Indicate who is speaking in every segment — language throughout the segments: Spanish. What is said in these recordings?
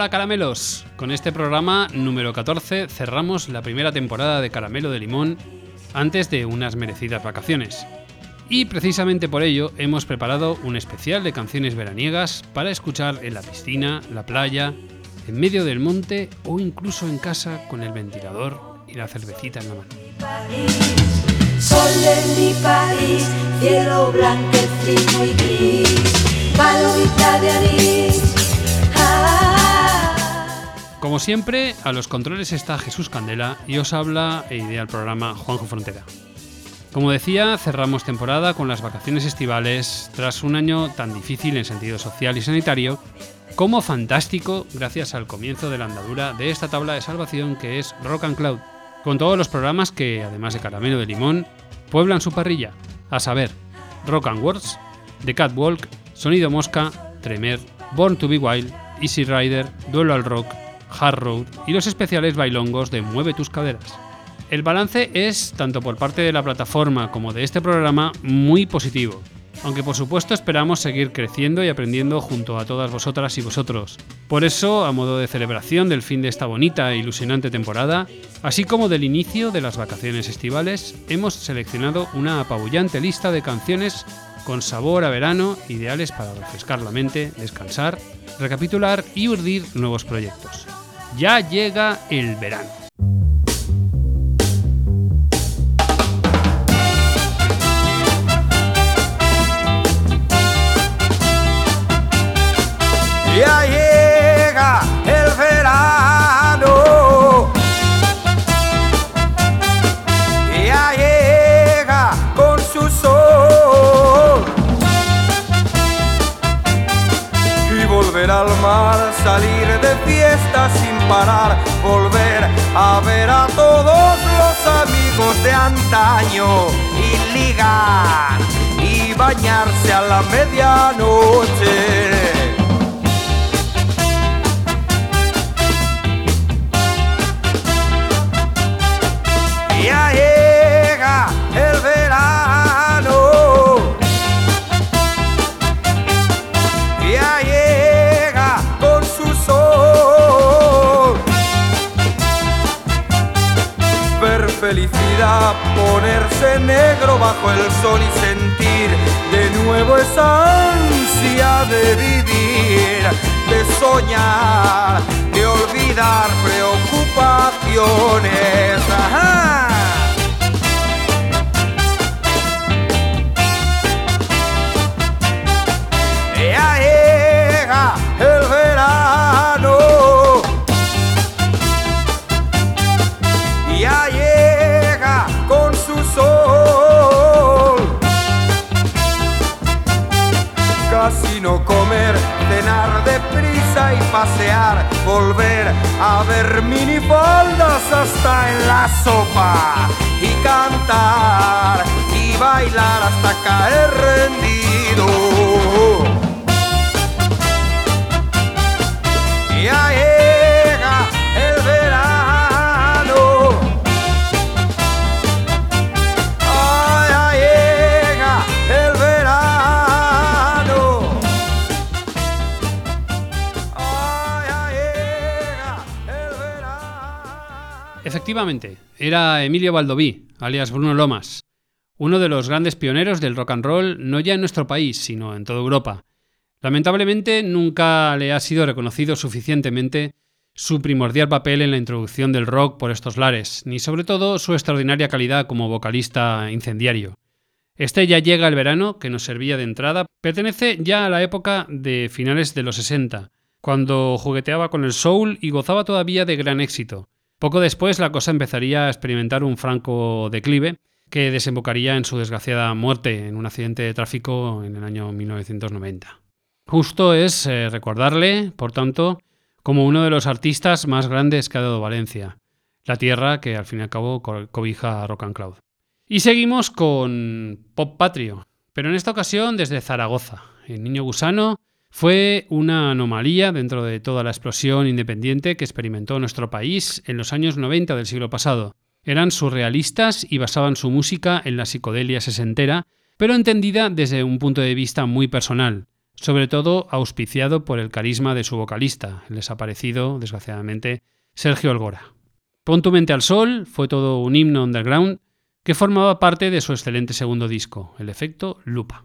Speaker 1: Hola caramelos, con este programa número 14 cerramos la primera temporada de Caramelo de Limón antes de unas merecidas vacaciones. Y precisamente por ello hemos preparado un especial de canciones veraniegas para escuchar en la piscina, la playa, en medio del monte o incluso en casa con el ventilador y la cervecita en la mano. Como siempre, a los controles está Jesús Candela y os habla e idea el programa Juanjo Frontera. Como decía, cerramos temporada con las vacaciones estivales tras un año tan difícil en sentido social y sanitario como fantástico gracias al comienzo de la andadura de esta tabla de salvación que es Rock and Cloud, con todos los programas que, además de Caramelo de Limón, pueblan su parrilla, a saber, Rock and Words, The Catwalk, Sonido Mosca, Tremer, Born to be Wild, Easy Rider, Duelo al Rock, Hard Road y los especiales bailongos de Mueve tus caderas. El balance es, tanto por parte de la plataforma como de este programa, muy positivo, aunque por supuesto esperamos seguir creciendo y aprendiendo junto a todas vosotras y vosotros. Por eso, a modo de celebración del fin de esta bonita e ilusionante temporada, así como del inicio de las vacaciones estivales, hemos seleccionado una apabullante lista de canciones con sabor a verano, ideales para refrescar la mente, descansar, recapitular y urdir nuevos proyectos. Ya llega el verano.
Speaker 2: Parar, volver a ver a todos los amigos de antaño y ligar y bañarse a la medianoche. Ponerse negro bajo el sol y sentir de nuevo esa ansia de vivir, de soñar, de olvidar preocupaciones. Pasear, volver a ver minifaldas hasta en la sopa y cantar y bailar hasta caer rendido.
Speaker 1: Efectivamente, era Emilio Baldoví, alias Bruno Lomas, uno de los grandes pioneros del rock and roll no ya en nuestro país, sino en toda Europa. Lamentablemente nunca le ha sido reconocido suficientemente su primordial papel en la introducción del rock por estos lares, ni sobre todo su extraordinaria calidad como vocalista incendiario. Este ya llega el verano, que nos servía de entrada, pertenece ya a la época de finales de los 60, cuando jugueteaba con el soul y gozaba todavía de gran éxito. Poco después la cosa empezaría a experimentar un franco declive, que desembocaría en su desgraciada muerte en un accidente de tráfico en el año 1990. Justo es eh, recordarle, por tanto, como uno de los artistas más grandes que ha dado Valencia. la tierra que al fin y al cabo cobija Rock and Cloud. Y seguimos con Pop Patrio, pero en esta ocasión desde Zaragoza. El Niño Gusano fue una anomalía dentro de toda la explosión independiente que experimentó nuestro país en los años 90 del siglo pasado. Eran surrealistas y basaban su música en la psicodelia sesentera, pero entendida desde un punto de vista muy personal, sobre todo auspiciado por el carisma de su vocalista, el desaparecido, desgraciadamente, Sergio Algora. Pon tu mente al sol fue todo un himno underground que formaba parte de su excelente segundo disco, el efecto Lupa.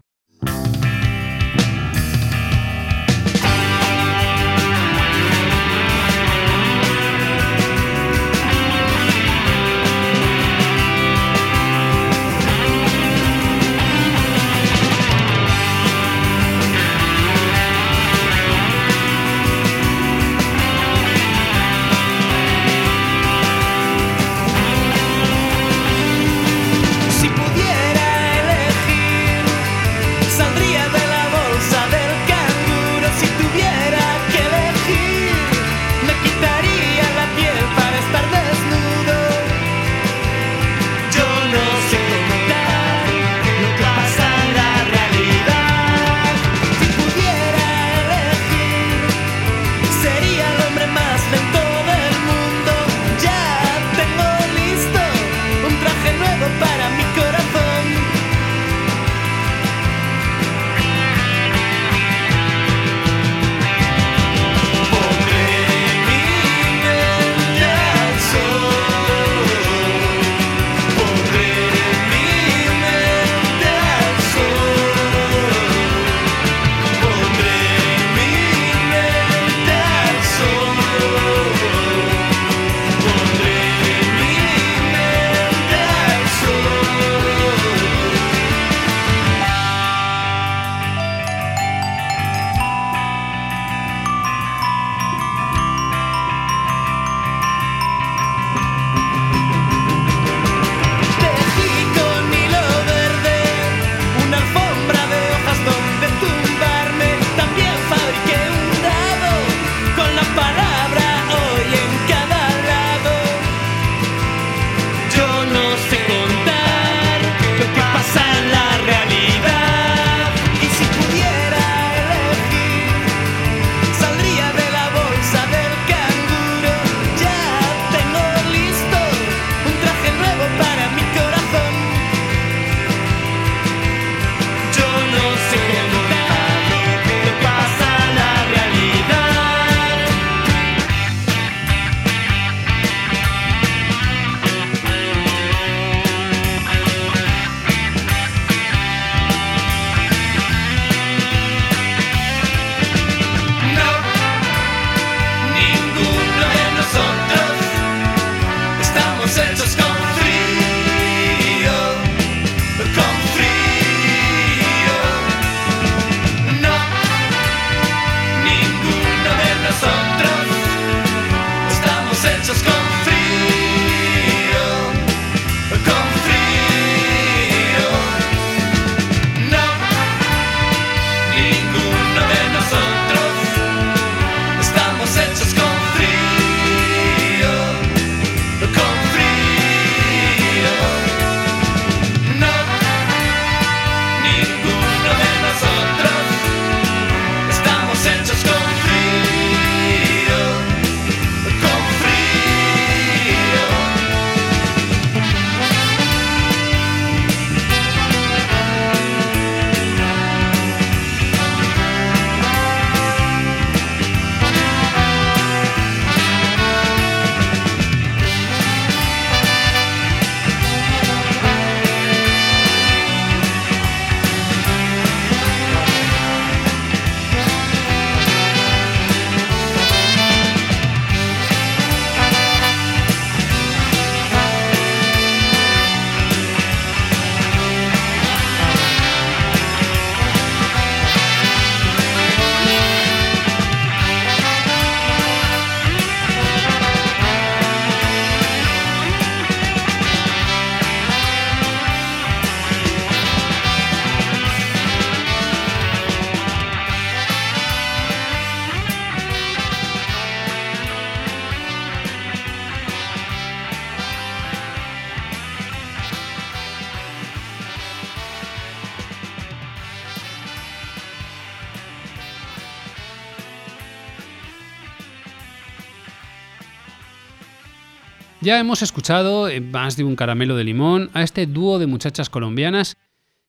Speaker 1: Ya hemos escuchado en más de un caramelo de limón a este dúo de muchachas colombianas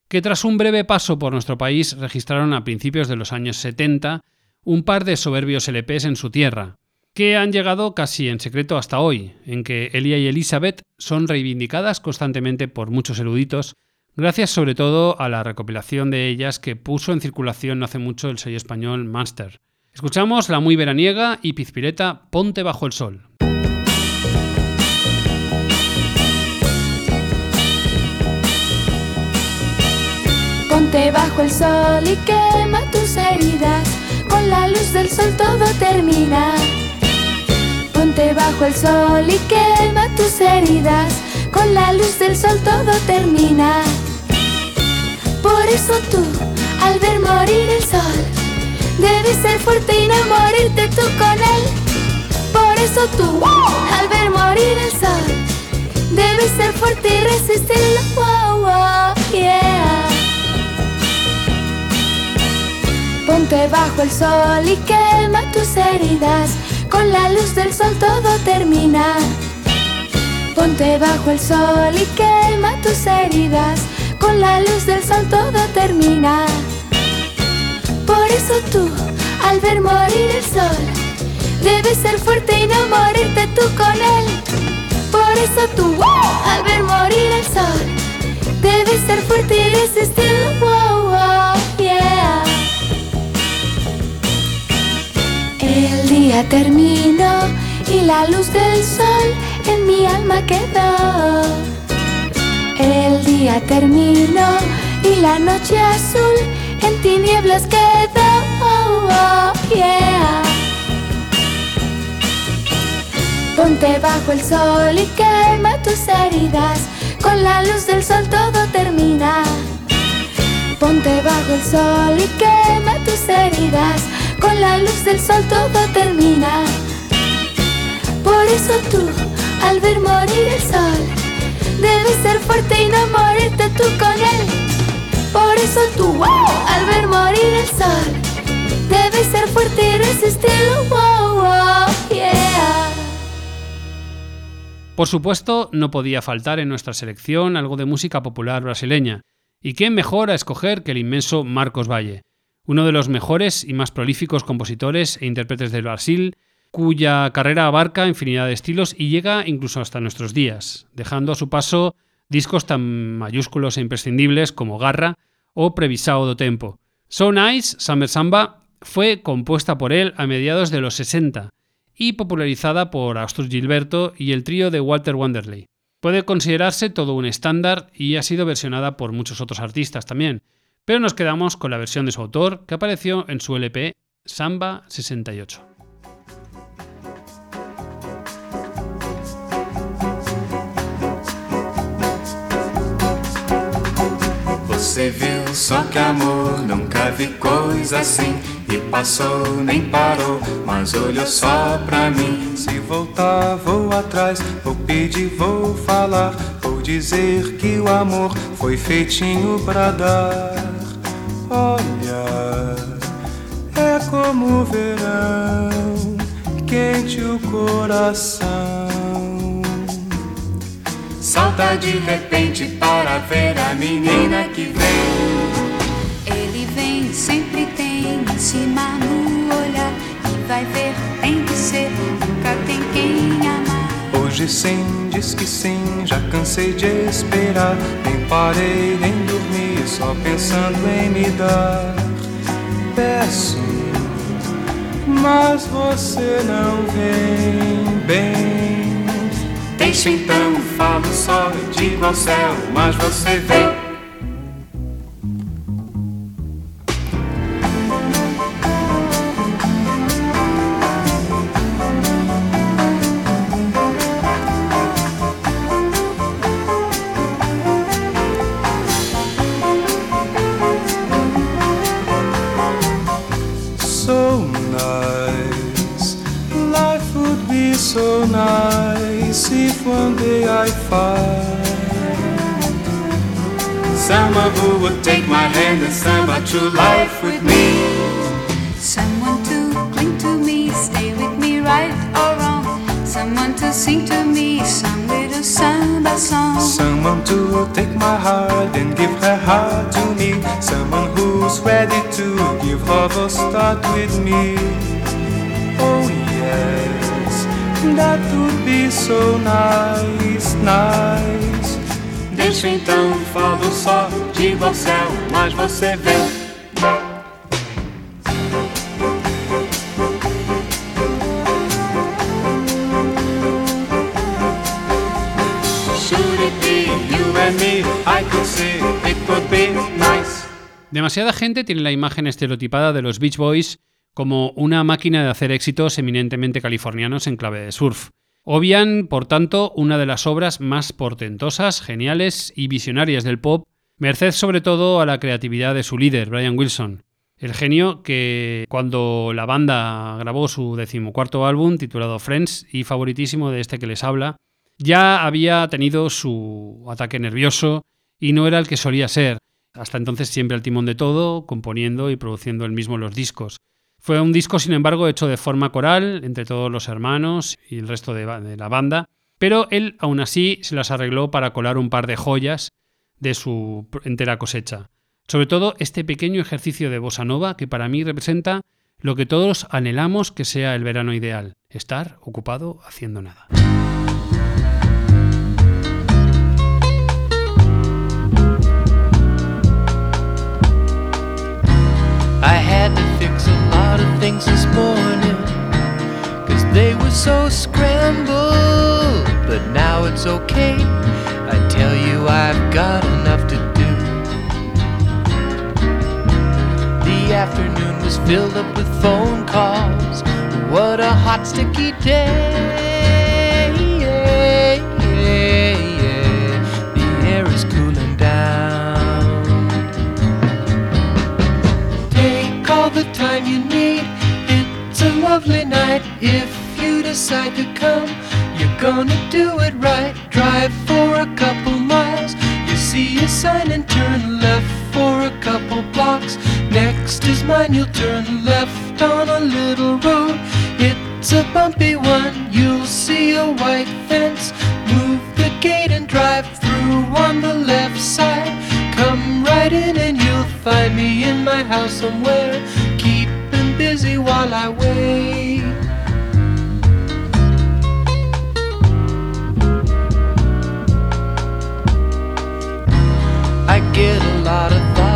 Speaker 1: que tras un breve paso por nuestro país registraron a principios de los años 70 un par de soberbios LPs en su tierra, que han llegado casi en secreto hasta hoy, en que Elia y Elizabeth son reivindicadas constantemente por muchos eruditos, gracias sobre todo a la recopilación de ellas que puso en circulación no hace mucho el sello español Master. Escuchamos la muy veraniega y pizpireta Ponte bajo el sol.
Speaker 3: Ponte bajo el sol y quema tus heridas. Con la luz del sol todo termina. Ponte bajo el sol y quema tus heridas. Con la luz del sol todo termina. Por eso tú, al ver morir el sol, debes ser fuerte y no morirte tú con él. Por eso tú, al ver morir el sol, debes ser fuerte y resistirlo. Wow, wow, Ponte bajo el sol y quema tus heridas. Con la luz del sol todo termina. Ponte bajo el sol y quema tus heridas. Con la luz del sol todo termina. Por eso tú, al ver morir el sol, debes ser fuerte y no morirte tú con él. Por eso tú, al ver morir el sol, debes ser fuerte y resistirlo. Wow, El día terminó y la luz del sol en mi alma quedó. El día terminó y la noche azul en tinieblas quedó. Oh, oh. Ponte bajo el sol y quema tus heridas. Con la luz del sol todo termina. Ponte bajo el sol y quema tus heridas. Con la luz del sol todo termina. Por eso tú, al ver morir el sol, debes ser fuerte y no morirte tú con él. Por eso tú, al ver morir el sol, debes ser fuerte y resistirlo. Wow, wow, yeah.
Speaker 1: Por supuesto, no podía faltar en nuestra selección algo de música popular brasileña, y quién mejor a escoger que el inmenso Marcos Valle, uno de los mejores y más prolíficos compositores e intérpretes del Brasil, cuya carrera abarca infinidad de estilos y llega incluso hasta nuestros días, dejando a su paso discos tan mayúsculos e imprescindibles como Garra o Previsao do Tempo. So Nice, Summer Samba, fue compuesta por él a mediados de los 60 y popularizada por Astur Gilberto y el trío de Walter Wanderley. Puede considerarse todo un estándar y ha sido versionada por muchos otros artistas también, pero nos quedamos con la versión de su autor que apareció en su LP Samba 68.
Speaker 4: Você viu só que amor, nunca vi coisa assim. E passou, nem parou, mas olhou só pra mim.
Speaker 2: Se voltar, vou atrás, vou pedir, vou falar. Vou dizer que o amor foi feitinho pra dar. Olha, é como o verão, quente o coração.
Speaker 4: Salta de repente para ver a menina que vem.
Speaker 5: Ele vem, sempre tem em cima no olhar. E vai ver, tem que ser, nunca tem quem amar.
Speaker 2: Hoje sim, diz que sim, já cansei de esperar. Nem parei, nem dormi, só pensando em me dar. Peço, mas você não vem bem.
Speaker 4: Deixa então, falo só, digo ao céu, mas você vem. Who would take my hand and samba true life with me.
Speaker 5: Someone to cling to me, stay with me right or wrong. Someone to sing to me some little samba song.
Speaker 4: Someone to take my heart and give her heart to me. Someone who's ready to give her the start with me. Oh yes, that would be so nice, nice. Deixa então falo só
Speaker 1: Demasiada gente tiene la imagen estereotipada de los Beach Boys como una máquina de hacer éxitos eminentemente californianos en clave de surf. Obvian, por tanto, una de las obras más portentosas, geniales y visionarias del pop, merced sobre todo a la creatividad de su líder, Brian Wilson. El genio que cuando la banda grabó su decimocuarto álbum titulado Friends y favoritísimo de este que les habla, ya había tenido su ataque nervioso y no era el que solía ser. Hasta entonces siempre al timón de todo, componiendo y produciendo él mismo los discos. Fue un disco, sin embargo, hecho de forma coral entre todos los hermanos y el resto de, de la banda, pero él aún así se las arregló para colar un par de joyas de su entera cosecha. Sobre todo este pequeño ejercicio de bossa nova que para mí representa lo que todos anhelamos que sea el verano ideal, estar ocupado haciendo nada.
Speaker 6: But now it's I tell you I've got afternoon was filled up with phone calls What a hot sticky day The air is cooling down Take all the time you need. It's a lovely night if you decide to come. You're gonna do it right. Drive for a couple miles. You see a sign and turn left for a couple blocks. Next is mine, you'll turn left on a little road. It's a bumpy one. You'll see a white fence. Move the gate and drive through on the left side. Come right in and you'll find me in my house somewhere, keeping busy while I wait. I get a lot of thoughts.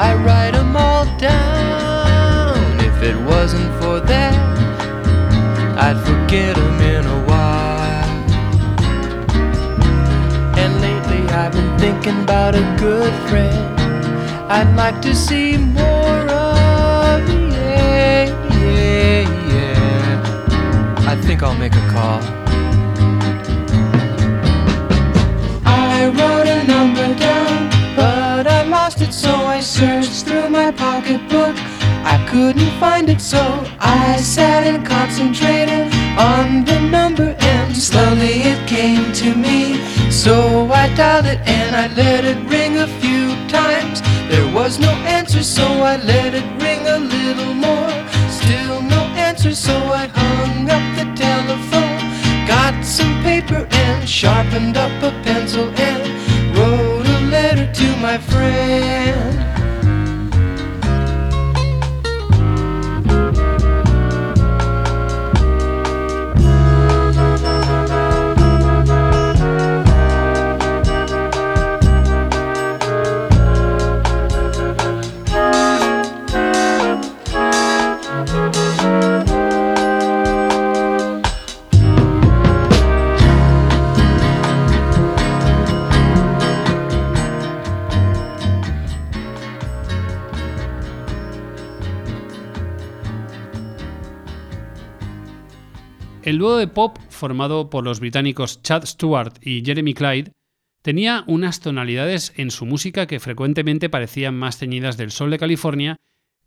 Speaker 6: I write them all down. If it wasn't for that, I'd forget them in a while. And lately I've been thinking about a good friend I'd like to see more of. Yeah, yeah, yeah. I think I'll make a call. Searched through my pocketbook. I couldn't find it, so I sat and concentrated on the number, and slowly it came to me. So I dialed it and I let it ring a few times. There was no answer, so I let it ring a little more. Still no answer, so I hung up the telephone. Got some paper and sharpened up a
Speaker 1: dúo de pop formado por los británicos Chad Stewart y Jeremy Clyde tenía unas tonalidades en su música que frecuentemente parecían más teñidas del sol de California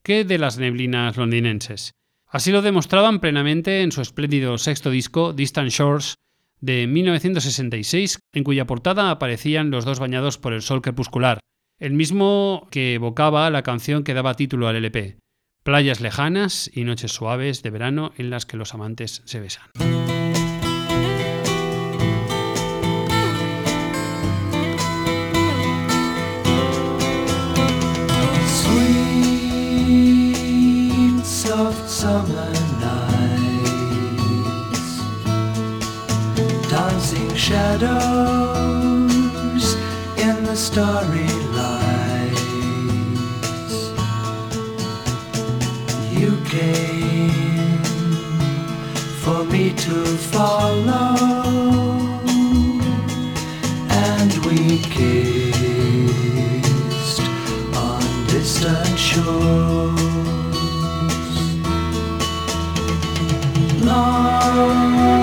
Speaker 1: que de las neblinas londinenses. Así lo demostraban plenamente en su espléndido sexto disco Distant Shores de 1966, en cuya portada aparecían los dos bañados por el sol crepuscular, el mismo que evocaba la canción que daba título al LP. Playas lejanas y noches suaves de verano en las que los amantes se besan.
Speaker 7: Soft summer dancing shadows in the starry For me to follow, and we kissed on distant shores. Long,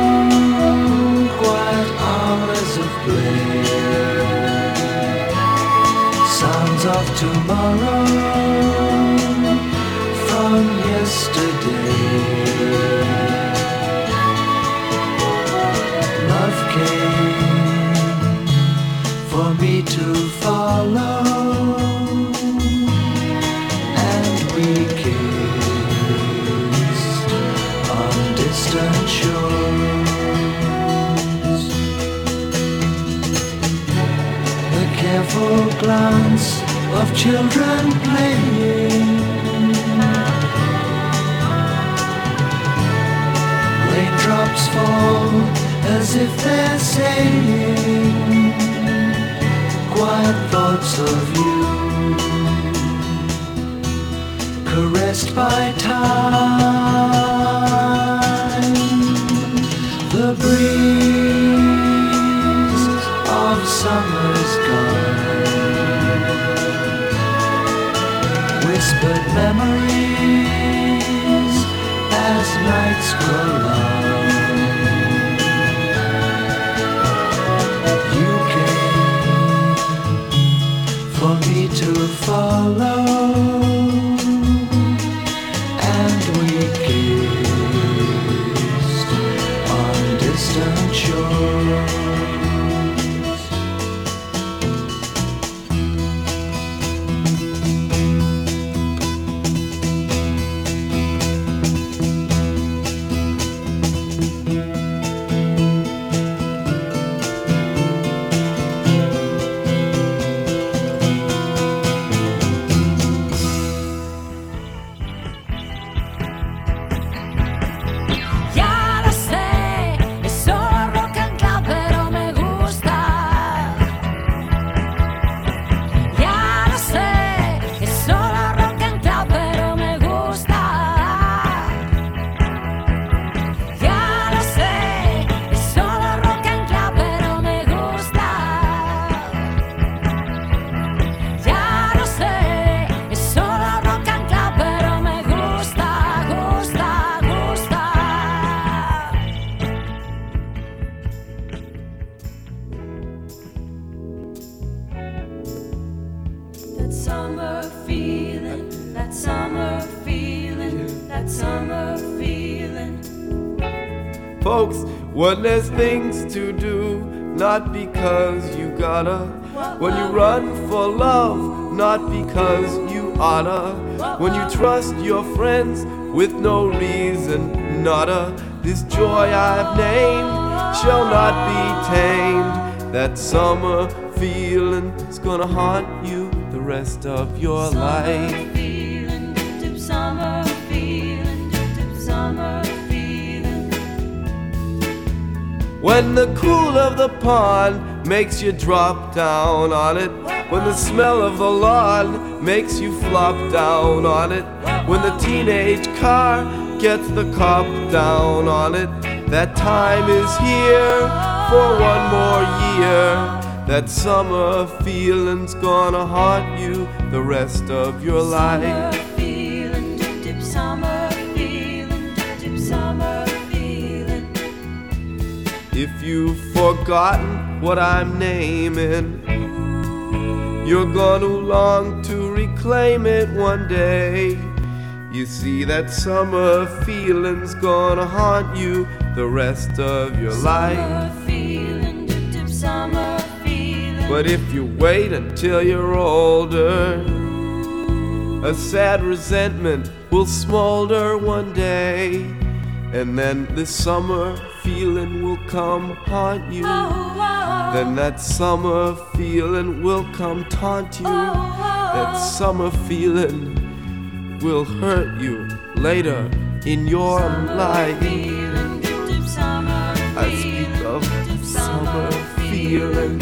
Speaker 7: children playing. Raindrops fall as if they're saying quiet thoughts of you caressed by time. The breeze memories as nights grow long. You came for me to follow
Speaker 8: because you oughta. When you trust your friends with no reason, nada. This joy I've named shall not be tamed. That summer feeling's gonna haunt you the rest of your life.
Speaker 9: Feeling, dip, summer feeling, dip, dip, summer feeling.
Speaker 8: When the cool of the pond makes you drop down on it. When the smell of the lawn makes you flop down on it. When the teenage car gets the cop down on it. That time is here for one more year. That summer feeling's gonna haunt you the rest of your life.
Speaker 9: Summer feeling, dip, dip, summer feeling, dip, dip, summer feeling.
Speaker 8: If you've forgotten what I'm naming, you're gonna long to reclaim it one day. You see, that summer feeling's gonna haunt you the rest of your life.
Speaker 9: Feeling, dip, dip, summer feeling.
Speaker 8: But if you wait until you're older, a sad resentment will smolder one day. And then this summer feeling will come haunt you. Oh, oh, oh. Then that summer feeling will come taunt you. That summer feeling will hurt you later in your life. I speak of summer feeling.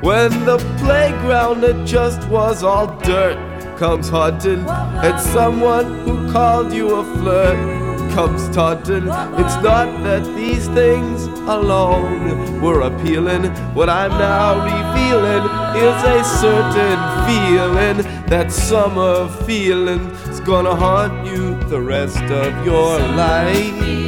Speaker 8: When the playground that just was all dirt comes haunting at someone who called you a flirt comes taunting. It's not that these things alone were appealing. What I'm now revealing is a certain feeling. That summer feeling is gonna haunt you the rest of your life.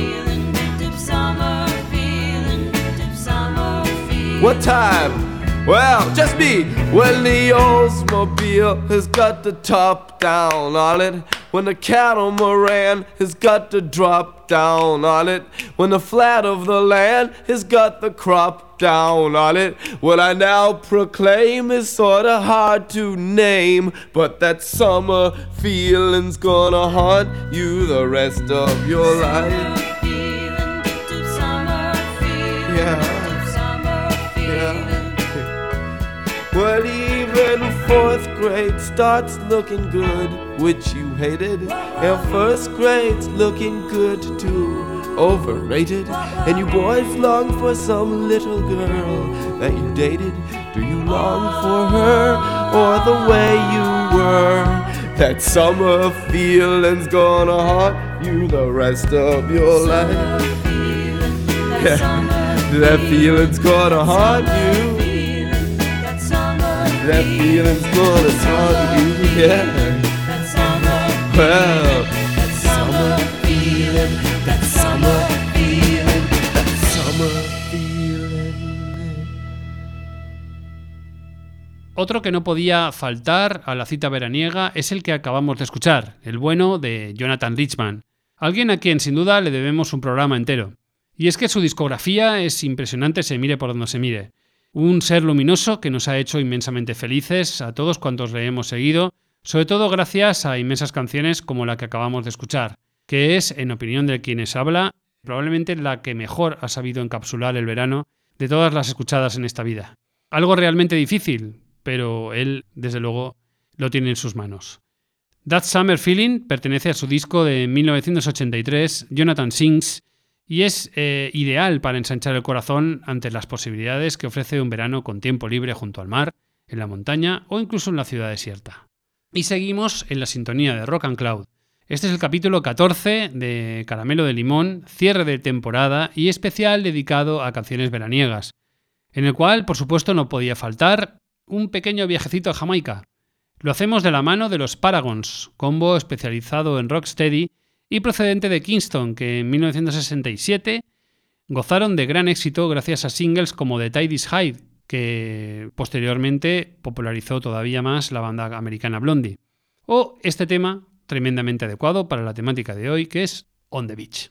Speaker 8: What time? Well, just me. When the Oldsmobile has got the top down on it. When the catamaran has got to drop down on it. When the flat of the land has got the crop down on it. What I now proclaim is sorta hard to name. But that summer feeling's gonna haunt you the rest of your life. Fourth grade starts looking good, which you hated. And first grade's looking good too, overrated. And you boys long for some little girl that you dated. Do you long for her or the way you were? That summer feeling's gonna haunt you the rest of your life. Yeah. That feeling's gonna haunt you. That feeling's yeah. Well, that summer feeling, that summer feeling, that summer feeling.
Speaker 1: Otro que no podía faltar a la cita veraniega es el que acabamos de escuchar, el bueno de Jonathan Richman, alguien a quien sin duda le debemos un programa entero. Y es que su discografía es impresionante se mire por donde se mire. Un ser luminoso que nos ha hecho inmensamente felices a todos cuantos le hemos seguido, sobre todo gracias a inmensas canciones como la que acabamos de escuchar, que es, en opinión de quienes habla, probablemente la que mejor ha sabido encapsular el verano de todas las escuchadas en esta vida. Algo realmente difícil, pero él, desde luego, lo tiene en sus manos. That Summer Feeling pertenece a su disco de 1983, Jonathan Sings, y es eh, ideal para ensanchar el corazón ante las posibilidades que ofrece un verano con tiempo libre junto al mar, en la montaña o incluso en la ciudad desierta. Y seguimos en la sintonía de Rock and Cloud. Este es el capítulo 14 de Caramelo de Limón, cierre de temporada y especial dedicado a canciones veraniegas, en el cual, por supuesto, no podía faltar un pequeño viajecito a Jamaica. Lo hacemos de la mano de los Paragons, combo especializado en rocksteady y procedente de Kingston, que en 1967 gozaron de gran éxito gracias a singles como The Tide is High, que posteriormente popularizó todavía más la banda americana Blondie. O este tema, tremendamente adecuado para la temática de hoy, que es On the Beach.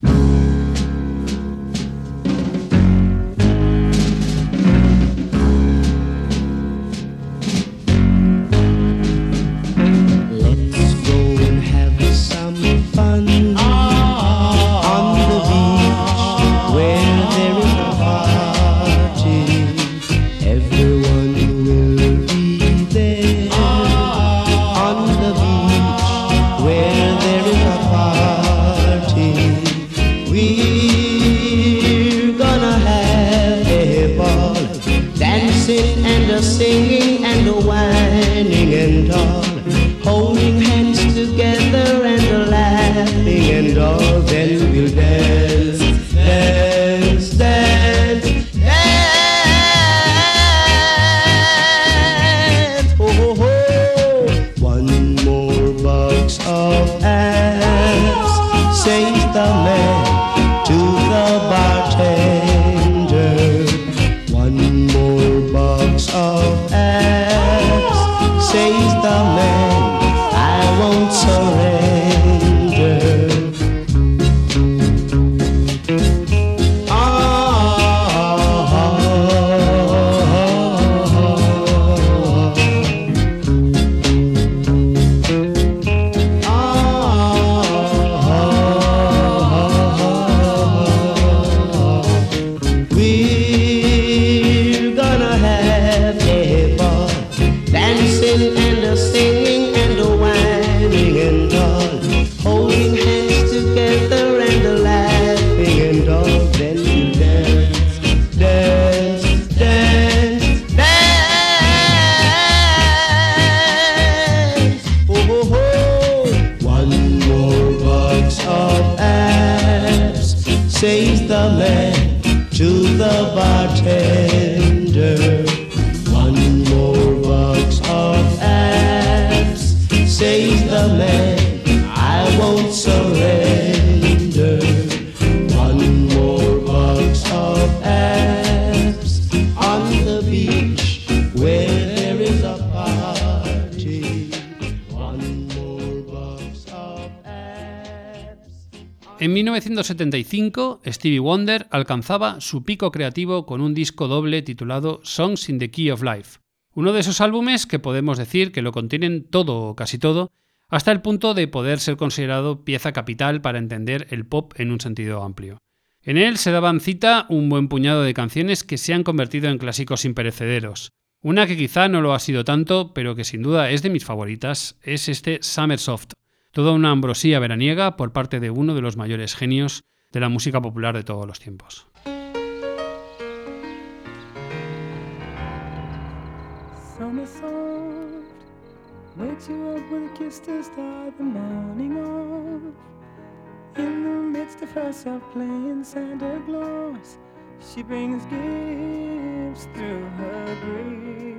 Speaker 1: 1975, Stevie Wonder alcanzaba su pico creativo con un disco doble titulado Songs in the Key of Life, uno de esos álbumes que podemos decir que lo contienen todo o casi todo, hasta el punto de poder ser considerado pieza capital para entender el pop en un sentido amplio. En él se daban cita un buen puñado de canciones que se han convertido en clásicos imperecederos. Una que quizá no lo ha sido tanto, pero que sin duda es de mis favoritas, es este Summer Soft, toda una ambrosía veraniega por parte de uno de los mayores genios de la música popular de todos los tiempos.
Speaker 10: Wakes you up with a kiss to start the morning off. In the midst of herself playing Santa Claus, she brings gifts through her grace.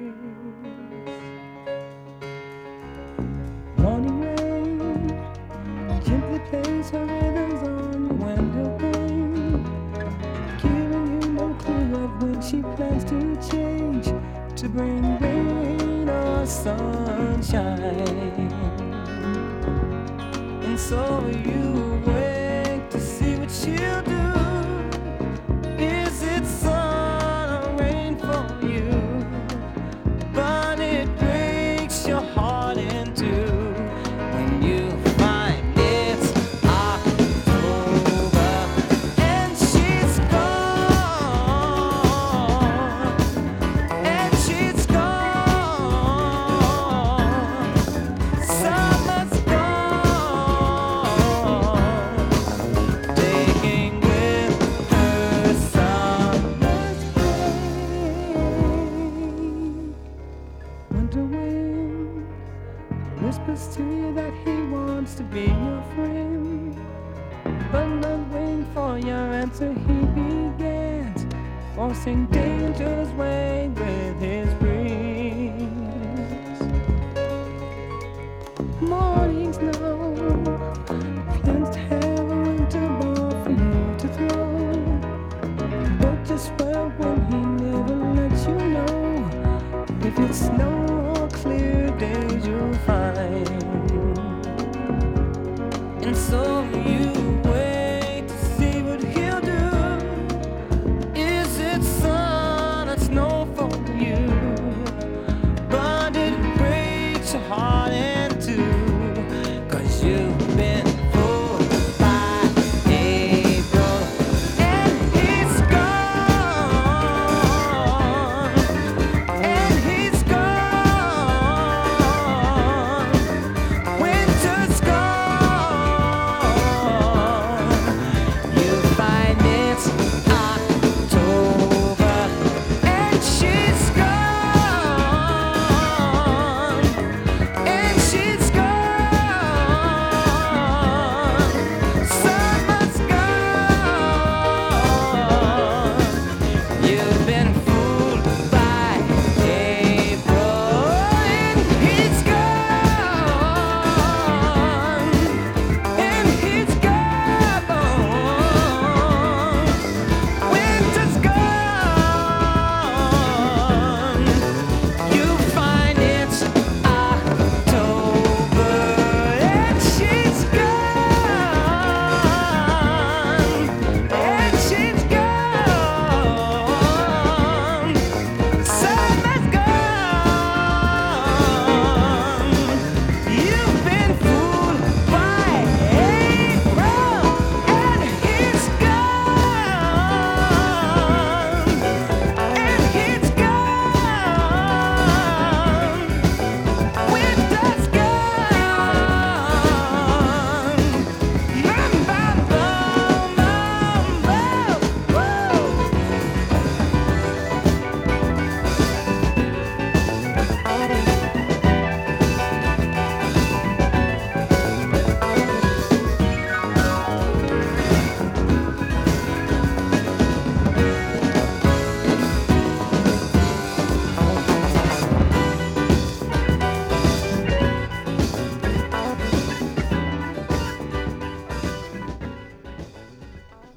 Speaker 10: To bring rain or sunshine. And so you wait you've been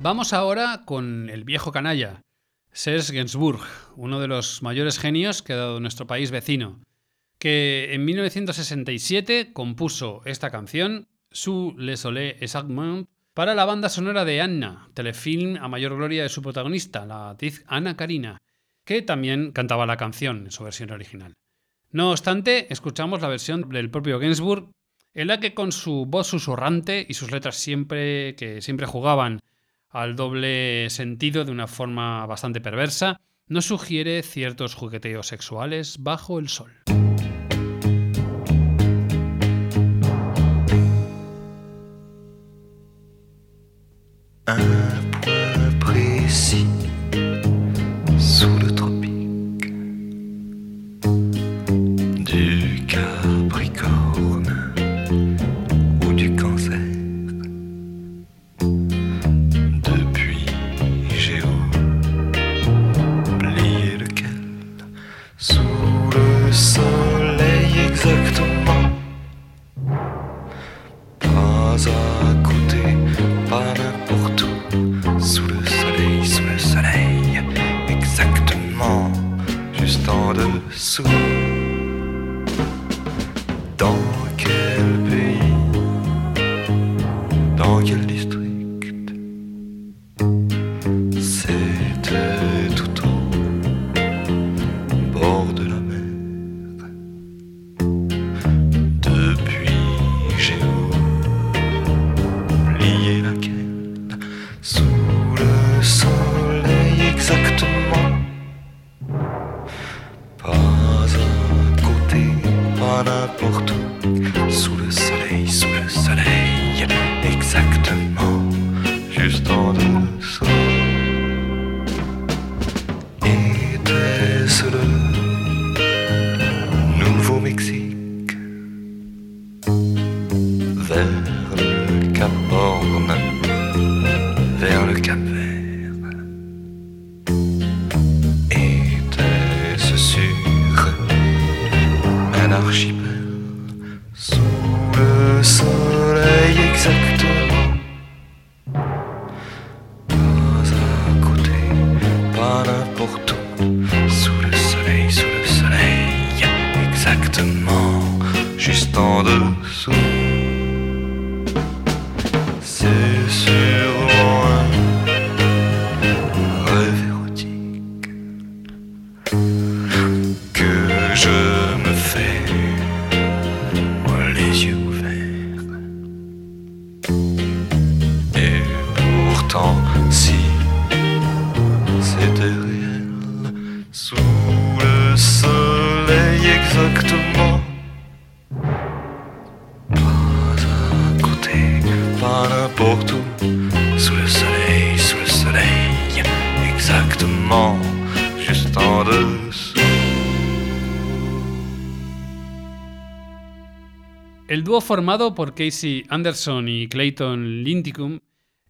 Speaker 11: Vamos ahora con el viejo canalla, Serge Gainsbourg, uno de los mayores genios que ha dado nuestro país vecino, que en 1967 compuso esta canción, Sous le soleil exactement, para la banda sonora de Anna, telefilm a mayor gloria de su protagonista, la actriz Ana Karina, que también cantaba la canción en su versión original. No obstante, escuchamos la versión del propio Gainsbourg, en la que con su voz susurrante y sus letras siempre que siempre jugaban al doble sentido de una forma bastante perversa, nos sugiere ciertos jugueteos sexuales bajo el sol. Formado por Casey Anderson y Clayton Linticum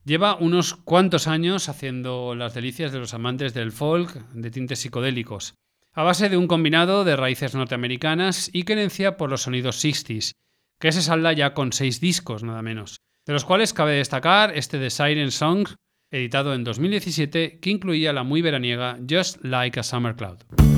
Speaker 11: lleva unos cuantos años haciendo las delicias de los amantes del folk de tintes psicodélicos, a base de un combinado de raíces norteamericanas y querencia por los sonidos 60s, que se salda ya con seis discos nada menos, de los cuales cabe destacar este de Siren Song, editado en 2017, que incluía la muy veraniega Just Like a Summer Cloud.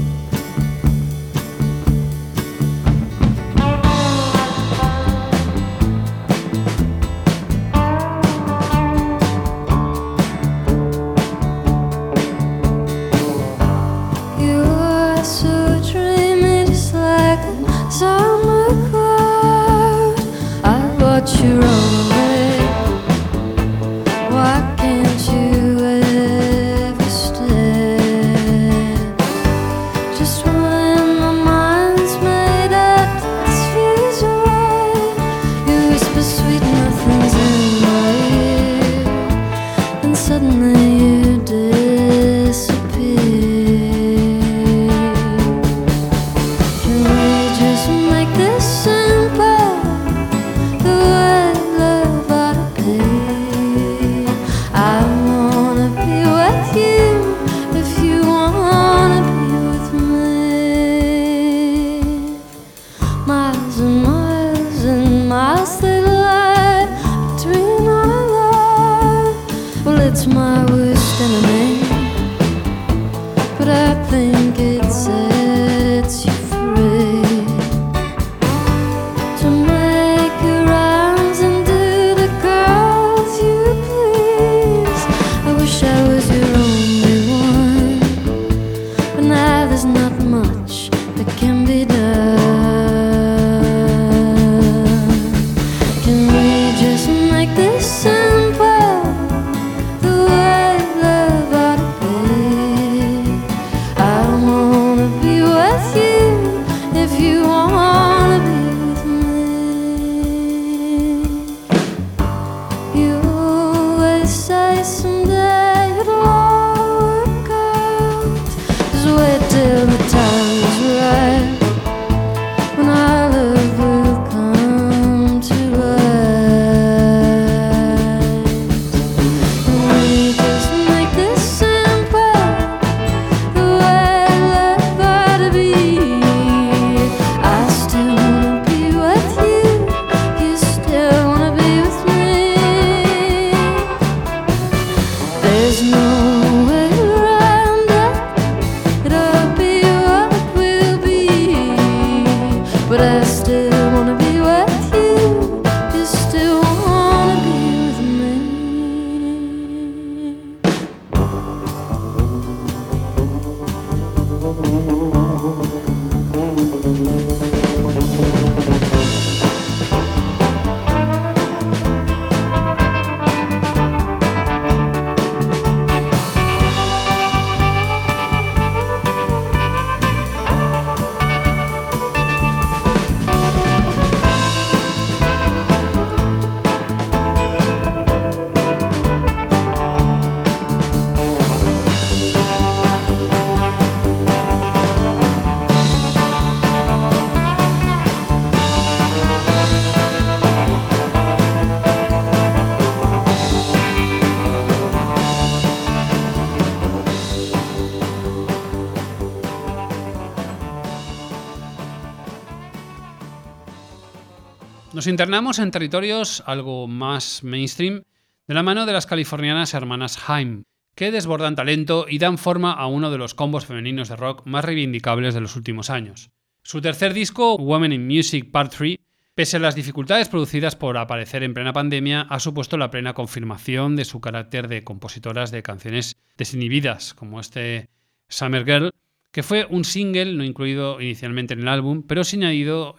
Speaker 1: Nos internamos en territorios algo más mainstream de la mano de las californianas hermanas Haim, que desbordan talento y dan forma a uno de los combos femeninos de rock más reivindicables de los últimos años. Su tercer disco, Women in Music Part 3, pese a las dificultades producidas por aparecer en plena pandemia, ha supuesto la plena confirmación de su carácter de compositoras de canciones desinhibidas, como este Summer Girl, que fue un single no incluido inicialmente en el álbum, pero sí añadido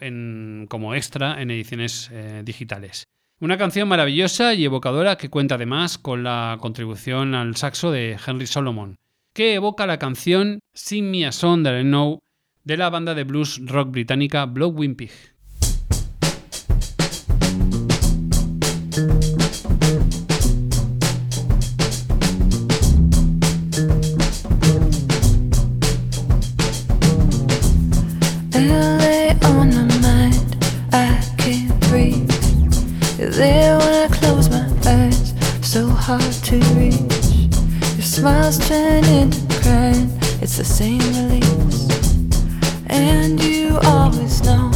Speaker 1: como extra en ediciones eh, digitales. Una canción maravillosa y evocadora que cuenta además con la contribución al saxo de Henry Solomon, que evoca la canción Sing Me a Song That I Know de la banda de blues rock británica Blowing.
Speaker 12: Hard to reach. Your smiles turn into crying, it's the same release. And you always know,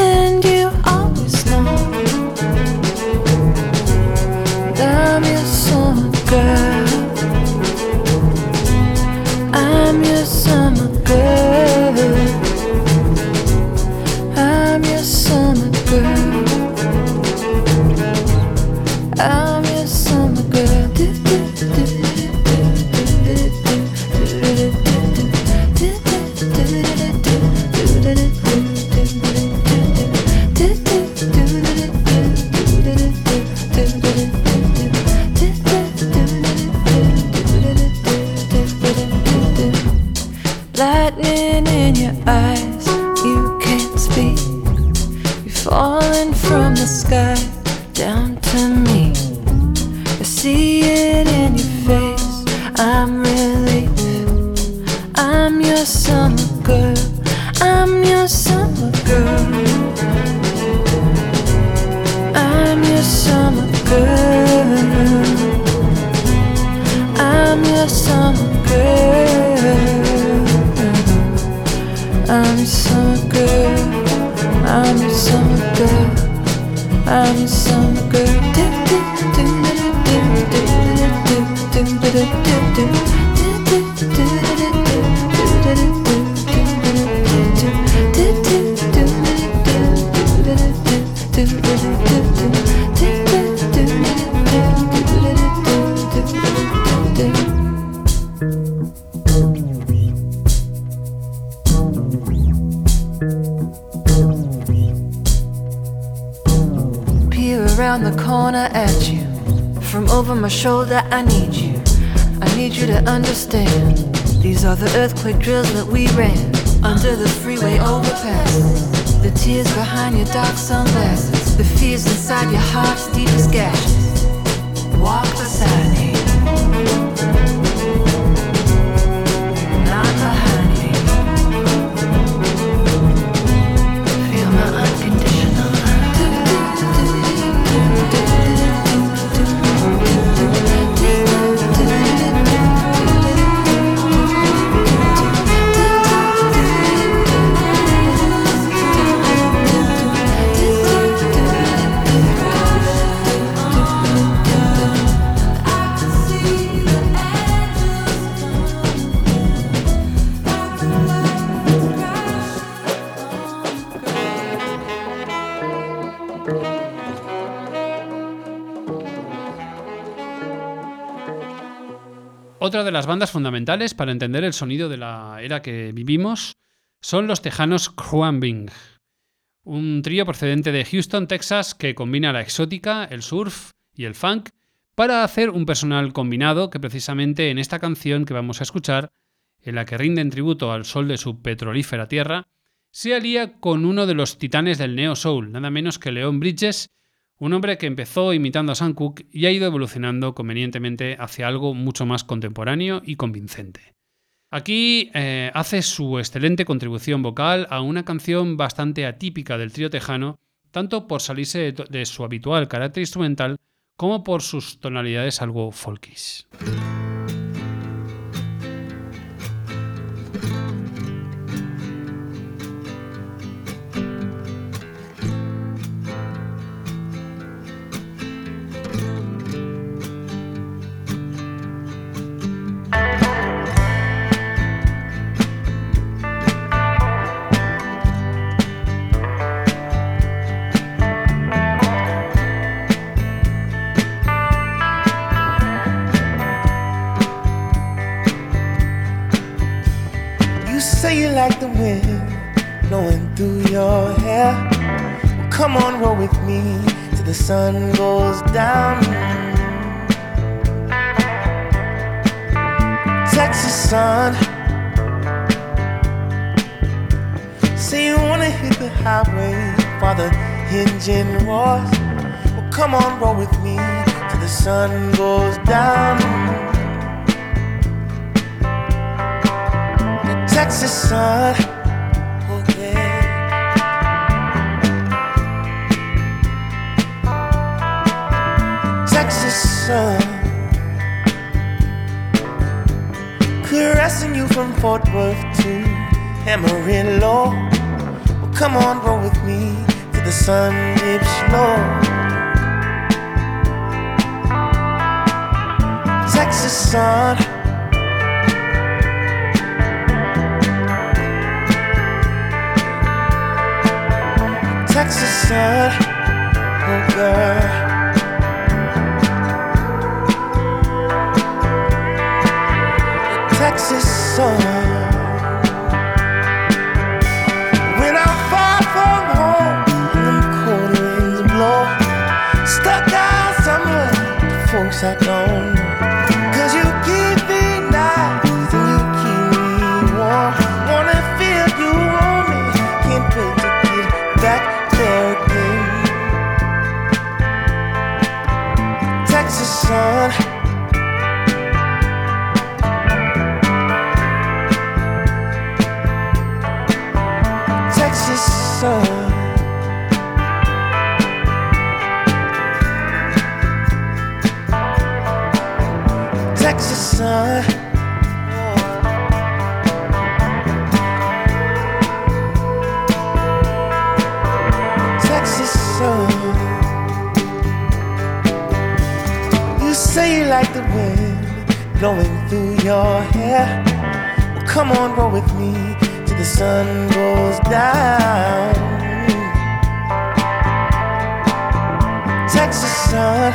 Speaker 12: and you always know. I'm your summer girl.
Speaker 1: Las bandas fundamentales para entender el sonido de la era que vivimos son los tejanos Juan Bing, un trío procedente de Houston, Texas, que combina la exótica, el surf y el funk para hacer un personal combinado que precisamente en esta canción que vamos a escuchar, en la que rinden tributo al sol de su petrolífera tierra, se alía con uno de los titanes del neo soul, nada menos que Leon Bridges, un hombre que empezó imitando a Sam Cooke y ha ido evolucionando convenientemente hacia algo mucho más contemporáneo y convincente. Aquí eh, hace su excelente contribución vocal a una canción bastante atípica del trío tejano, tanto por salirse de, de su habitual carácter instrumental como por sus tonalidades algo folkish.
Speaker 13: Like the wind blowing through your hair. Well, come on, roll with me till the sun goes down. Texas sun. Say you wanna hit the highway while the engine roars. Well, come on, roll with me till the sun goes down. Texas sun. Texas sun. Caressing you from Fort Worth to Amarillo. Well, come on, roll with me till the sun dips low. Texas sun. Texas sun, oh girl. Texas sun. The wind blowing through your hair. Well, come on, roll with me till the sun goes down. Texas sun.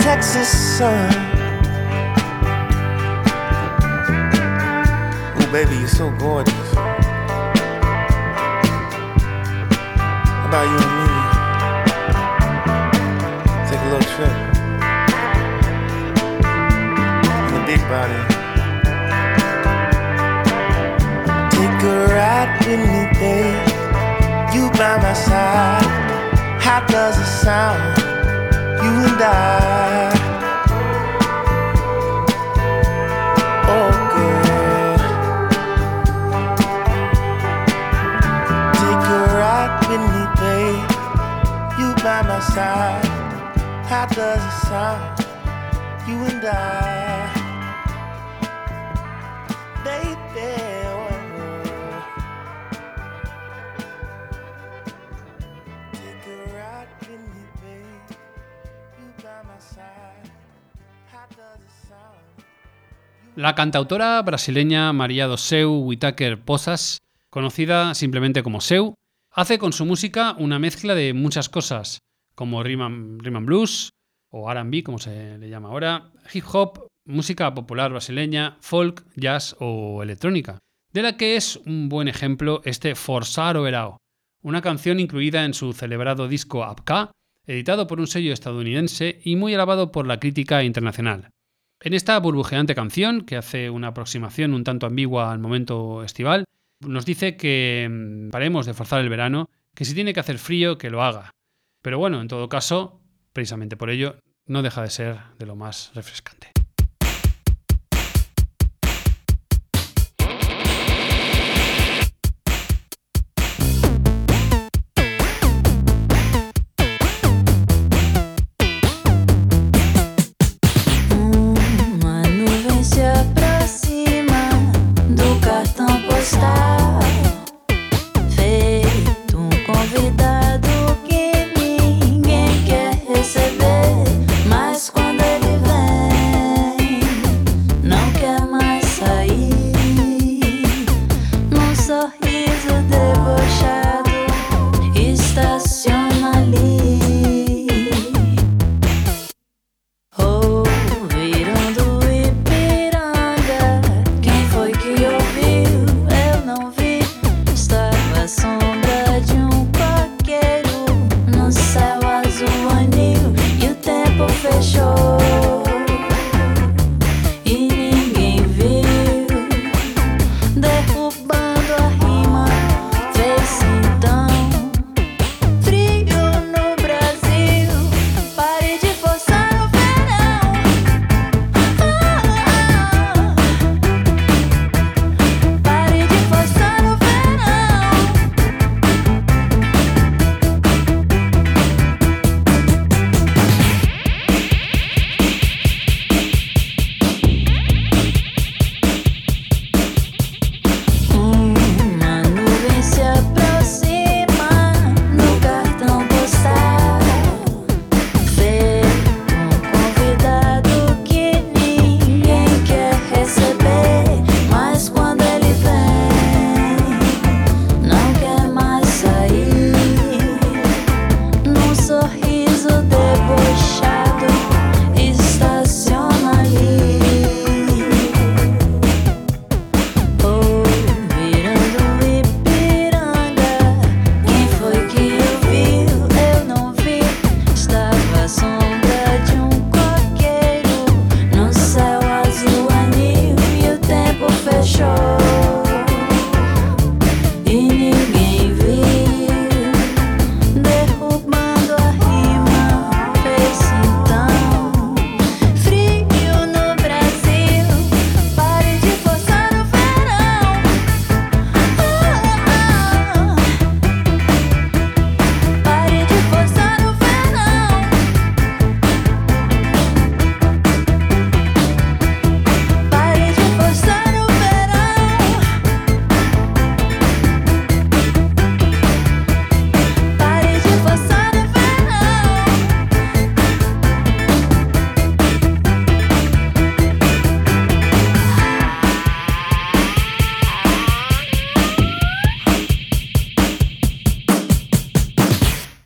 Speaker 13: Texas sun. Oh, baby, you're so gorgeous. About you and me? Take a little trip. In the big body. Take a ride with me, babe. You by my side. How does it sound? You and I. How does it sound? You and I.
Speaker 9: La cantautora brasileña Maria do Seu Whitaker Posas, conocida simplemente como Seu, hace con su música una mezcla de muchas cosas, como rhythm blues, o RB, como se le llama ahora, hip hop, música popular brasileña, folk, jazz o electrónica, de la que es un buen ejemplo este Forzar o Verao, una canción incluida en su celebrado disco Apka, editado por un sello estadounidense y muy alabado por la crítica internacional. En esta burbujeante canción, que hace una aproximación un tanto ambigua al momento estival, nos dice que mm, paremos de forzar el verano, que si tiene que hacer frío, que lo haga. Pero bueno, en todo caso, precisamente por ello, no deja de ser de lo más refrescante.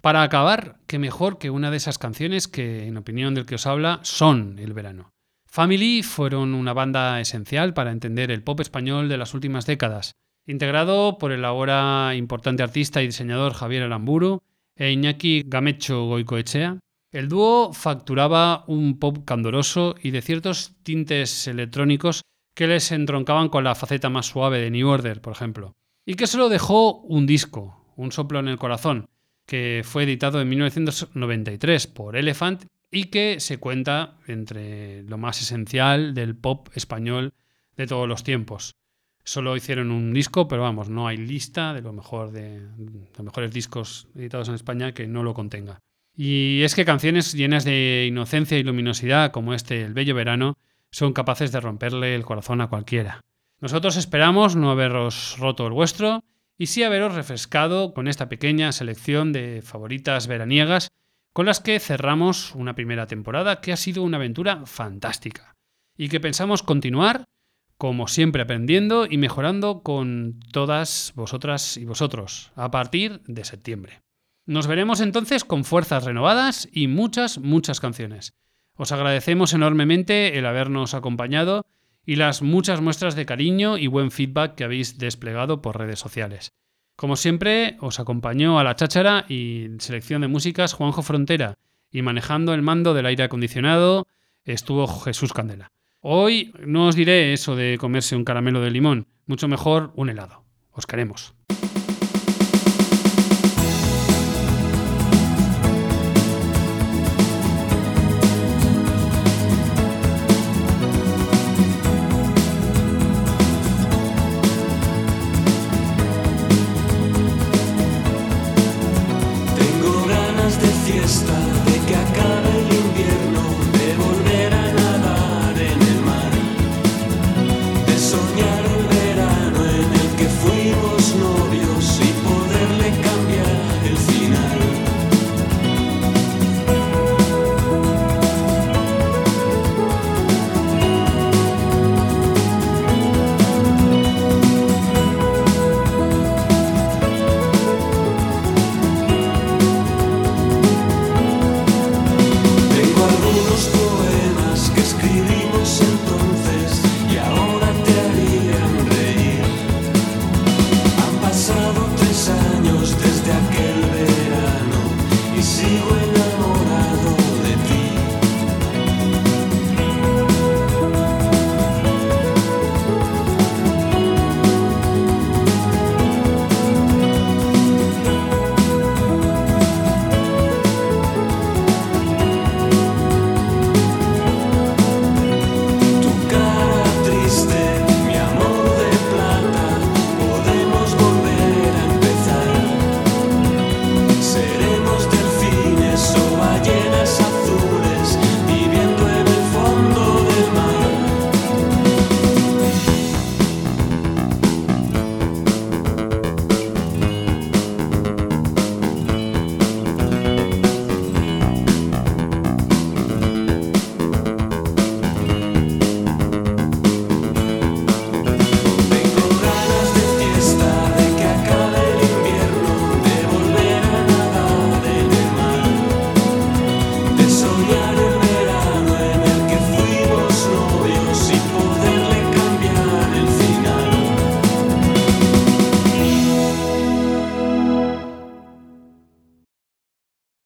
Speaker 9: Para acabar, qué mejor que una de esas canciones que, en opinión del que os habla, son el verano.
Speaker 1: Family fueron una banda esencial para entender el pop español de las últimas décadas, integrado por el ahora importante artista y diseñador Javier Aramburu e Iñaki Gamecho Goicoechea. El dúo facturaba un pop candoroso y de ciertos tintes electrónicos que les entroncaban con la faceta más suave de New Order, por ejemplo. Y que solo dejó un disco, Un soplo en el corazón, que fue editado en 1993 por Elephant y que se cuenta entre lo más esencial del pop español de todos los tiempos. Solo hicieron un disco, pero vamos, no hay lista de lo mejor de los mejores discos editados en España que no lo contenga. Y es que canciones llenas de inocencia y luminosidad, como este El Bello Verano, son capaces de romperle el corazón a cualquiera. Nosotros esperamos no haberos roto el vuestro y sí haberos refrescado con esta pequeña selección de favoritas veraniegas con las que cerramos una primera temporada que ha sido una aventura fantástica y que pensamos continuar como siempre aprendiendo y mejorando con todas vosotras y vosotros a partir de septiembre. Nos veremos entonces con fuerzas renovadas y muchas, muchas canciones. Os agradecemos enormemente el habernos acompañado y las muchas muestras de cariño y buen feedback que habéis desplegado por redes sociales. Como siempre, os acompañó a la cháchara y selección de músicas Juanjo Frontera y manejando el mando del aire acondicionado estuvo Jesús Candela. Hoy no os diré eso de comerse un caramelo de limón, mucho mejor un helado. Os queremos. soñar.